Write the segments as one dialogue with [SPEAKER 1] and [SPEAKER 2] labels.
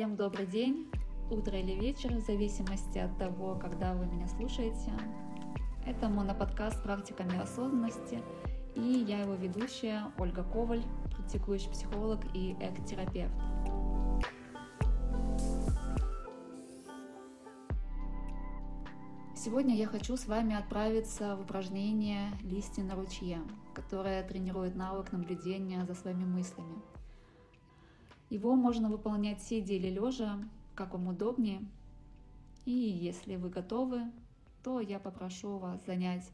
[SPEAKER 1] Всем добрый день, утро или вечер, в зависимости от того, когда вы меня слушаете. Это моноподкаст «Практиками осознанности», и я его ведущая Ольга Коваль, практикующий психолог и эк-терапевт. Сегодня я хочу с вами отправиться в упражнение «Листья на ручье», которое тренирует навык наблюдения за своими мыслями – его можно выполнять сидя или лежа, как вам удобнее. И если вы готовы, то я попрошу вас занять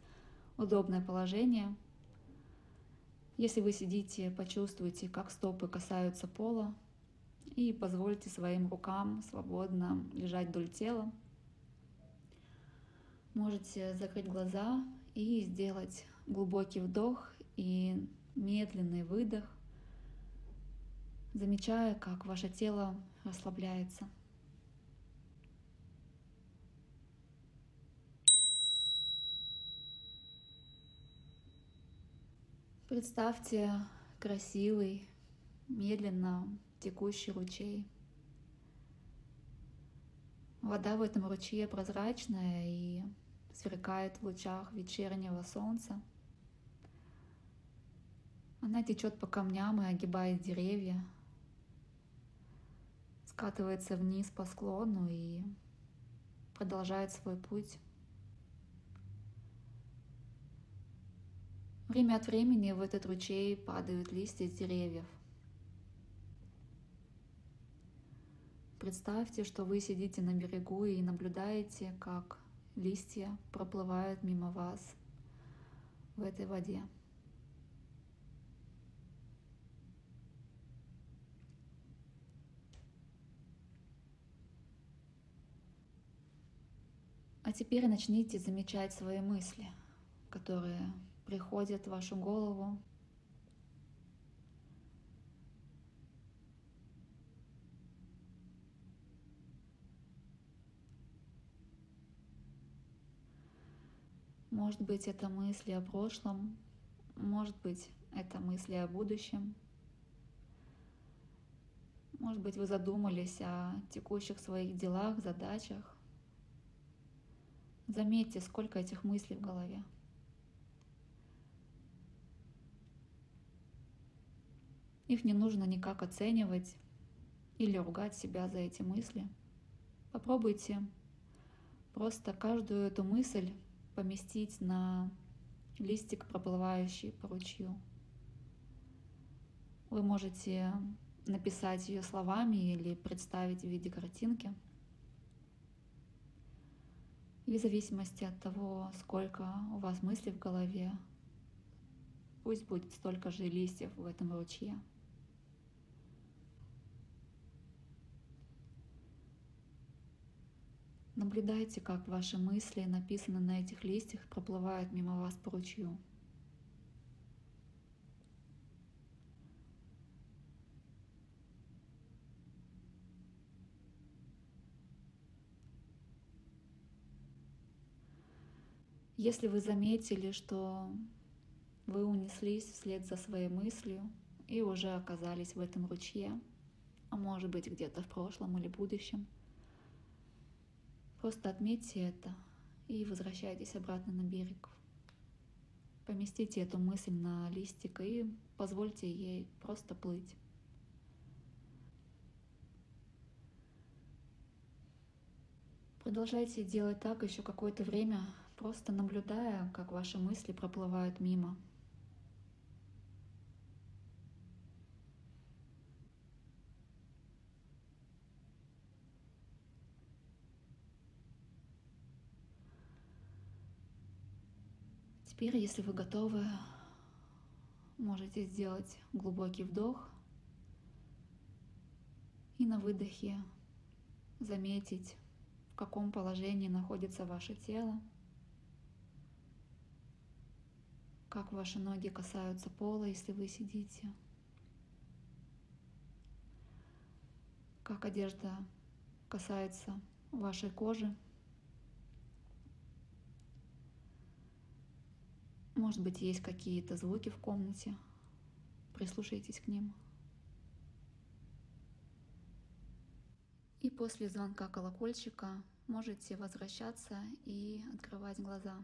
[SPEAKER 1] удобное положение. Если вы сидите, почувствуйте, как стопы касаются пола, и позвольте своим рукам свободно лежать вдоль тела. Можете закрыть глаза и сделать глубокий вдох и медленный выдох замечая, как ваше тело расслабляется. Представьте красивый, медленно текущий ручей. Вода в этом ручье прозрачная и сверкает в лучах вечернего солнца. Она течет по камням и огибает деревья, скатывается вниз по склону и продолжает свой путь. Время от времени в этот ручей падают листья деревьев. Представьте, что вы сидите на берегу и наблюдаете, как листья проплывают мимо вас в этой воде. Теперь начните замечать свои мысли, которые приходят в вашу голову. Может быть, это мысли о прошлом, может быть, это мысли о будущем. Может быть, вы задумались о текущих своих делах, задачах. Заметьте, сколько этих мыслей в голове. Их не нужно никак оценивать или ругать себя за эти мысли. Попробуйте просто каждую эту мысль поместить на листик, проплывающий по ручью. Вы можете написать ее словами или представить в виде картинки – и в зависимости от того, сколько у вас мыслей в голове, пусть будет столько же листьев в этом ручье. Наблюдайте, как ваши мысли, написанные на этих листьях, проплывают мимо вас по ручью. Если вы заметили, что вы унеслись вслед за своей мыслью и уже оказались в этом ручье, а может быть где-то в прошлом или будущем, просто отметьте это и возвращайтесь обратно на берег. Поместите эту мысль на листик и позвольте ей просто плыть. Продолжайте делать так еще какое-то время, просто наблюдая, как ваши мысли проплывают мимо. Теперь, если вы готовы, можете сделать глубокий вдох и на выдохе заметить, в каком положении находится ваше тело. Как ваши ноги касаются пола, если вы сидите, как одежда касается вашей кожи. Может быть, есть какие-то звуки в комнате. Прислушайтесь к ним. И после звонка колокольчика можете возвращаться и открывать глаза.